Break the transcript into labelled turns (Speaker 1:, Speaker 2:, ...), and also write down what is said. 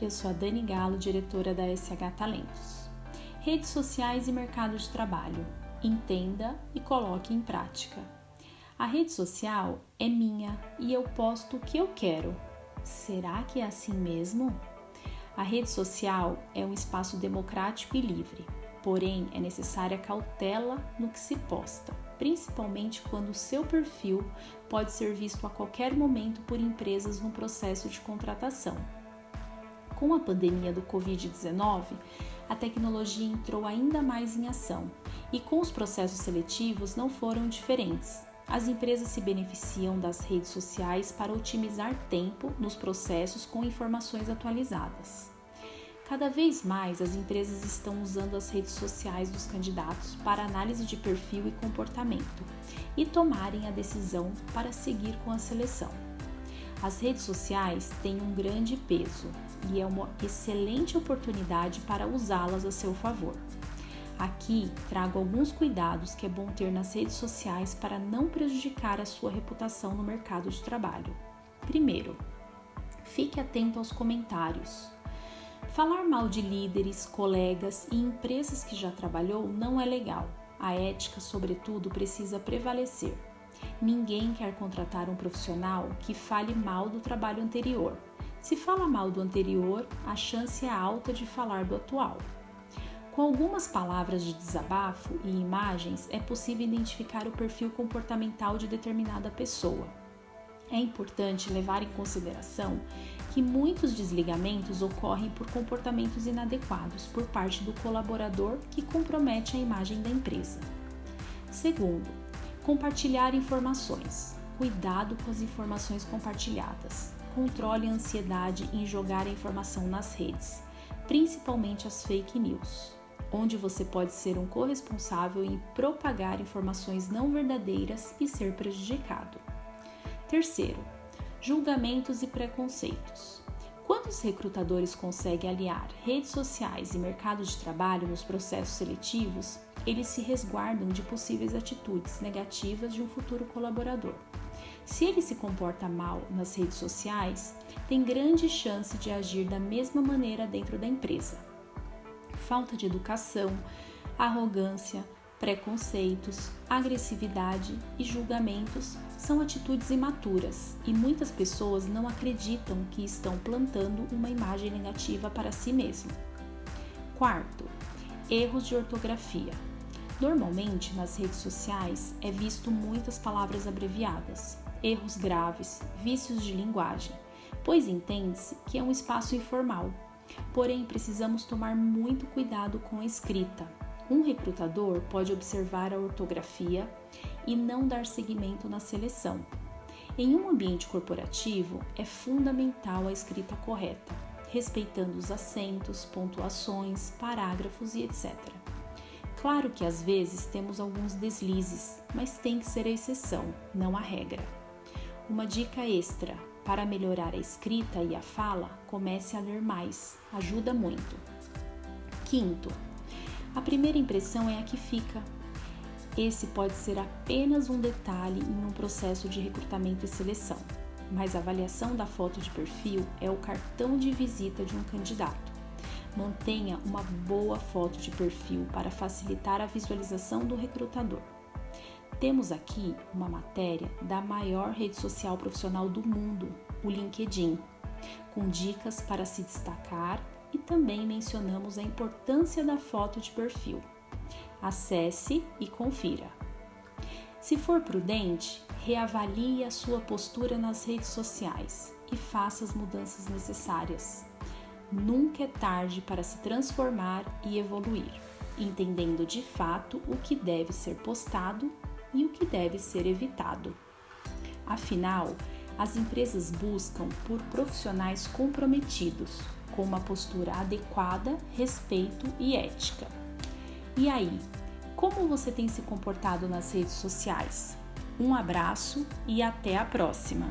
Speaker 1: eu sou a Dani Galo, diretora da SH Talentos. Redes sociais e mercado de trabalho. Entenda e coloque em prática. A rede social é minha e eu posto o que eu quero. Será que é assim mesmo? A rede social é um espaço democrático e livre, porém é necessária cautela no que se posta principalmente quando o seu perfil pode ser visto a qualquer momento por empresas no processo de contratação. Com a pandemia do Covid-19, a tecnologia entrou ainda mais em ação e com os processos seletivos não foram diferentes. As empresas se beneficiam das redes sociais para otimizar tempo nos processos com informações atualizadas. Cada vez mais as empresas estão usando as redes sociais dos candidatos para análise de perfil e comportamento e tomarem a decisão para seguir com a seleção. As redes sociais têm um grande peso e é uma excelente oportunidade para usá-las a seu favor. Aqui trago alguns cuidados que é bom ter nas redes sociais para não prejudicar a sua reputação no mercado de trabalho. Primeiro, fique atento aos comentários. Falar mal de líderes, colegas e empresas que já trabalhou não é legal. A ética, sobretudo, precisa prevalecer. Ninguém quer contratar um profissional que fale mal do trabalho anterior. Se fala mal do anterior, a chance é alta de falar do atual. Com algumas palavras de desabafo e imagens, é possível identificar o perfil comportamental de determinada pessoa. É importante levar em consideração que muitos desligamentos ocorrem por comportamentos inadequados por parte do colaborador que compromete a imagem da empresa. Segundo, compartilhar informações. Cuidado com as informações compartilhadas. Controle a ansiedade em jogar a informação nas redes, principalmente as fake news, onde você pode ser um corresponsável em propagar informações não verdadeiras e ser prejudicado. Terceiro, julgamentos e preconceitos. Quando os recrutadores conseguem aliar redes sociais e mercado de trabalho nos processos seletivos, eles se resguardam de possíveis atitudes negativas de um futuro colaborador. Se ele se comporta mal nas redes sociais, tem grande chance de agir da mesma maneira dentro da empresa. Falta de educação, arrogância, preconceitos, agressividade e julgamentos são atitudes imaturas e muitas pessoas não acreditam que estão plantando uma imagem negativa para si mesmo. Quarto, erros de ortografia. Normalmente nas redes sociais é visto muitas palavras abreviadas, erros graves, vícios de linguagem, pois entende-se que é um espaço informal. Porém, precisamos tomar muito cuidado com a escrita, um recrutador pode observar a ortografia e não dar seguimento na seleção. Em um ambiente corporativo, é fundamental a escrita correta, respeitando os acentos, pontuações, parágrafos e etc. Claro que às vezes temos alguns deslizes, mas tem que ser a exceção, não a regra. Uma dica extra: para melhorar a escrita e a fala, comece a ler mais, ajuda muito. Quinto, a primeira impressão é a que fica. Esse pode ser apenas um detalhe em um processo de recrutamento e seleção, mas a avaliação da foto de perfil é o cartão de visita de um candidato. Mantenha uma boa foto de perfil para facilitar a visualização do recrutador. Temos aqui uma matéria da maior rede social profissional do mundo, o LinkedIn, com dicas para se destacar e também mencionamos a importância da foto de perfil. Acesse e confira. Se for prudente, reavalie a sua postura nas redes sociais e faça as mudanças necessárias. Nunca é tarde para se transformar e evoluir, entendendo de fato o que deve ser postado e o que deve ser evitado. Afinal, as empresas buscam por profissionais comprometidos, com uma postura adequada, respeito e ética. E aí, como você tem se comportado nas redes sociais? Um abraço e até a próxima!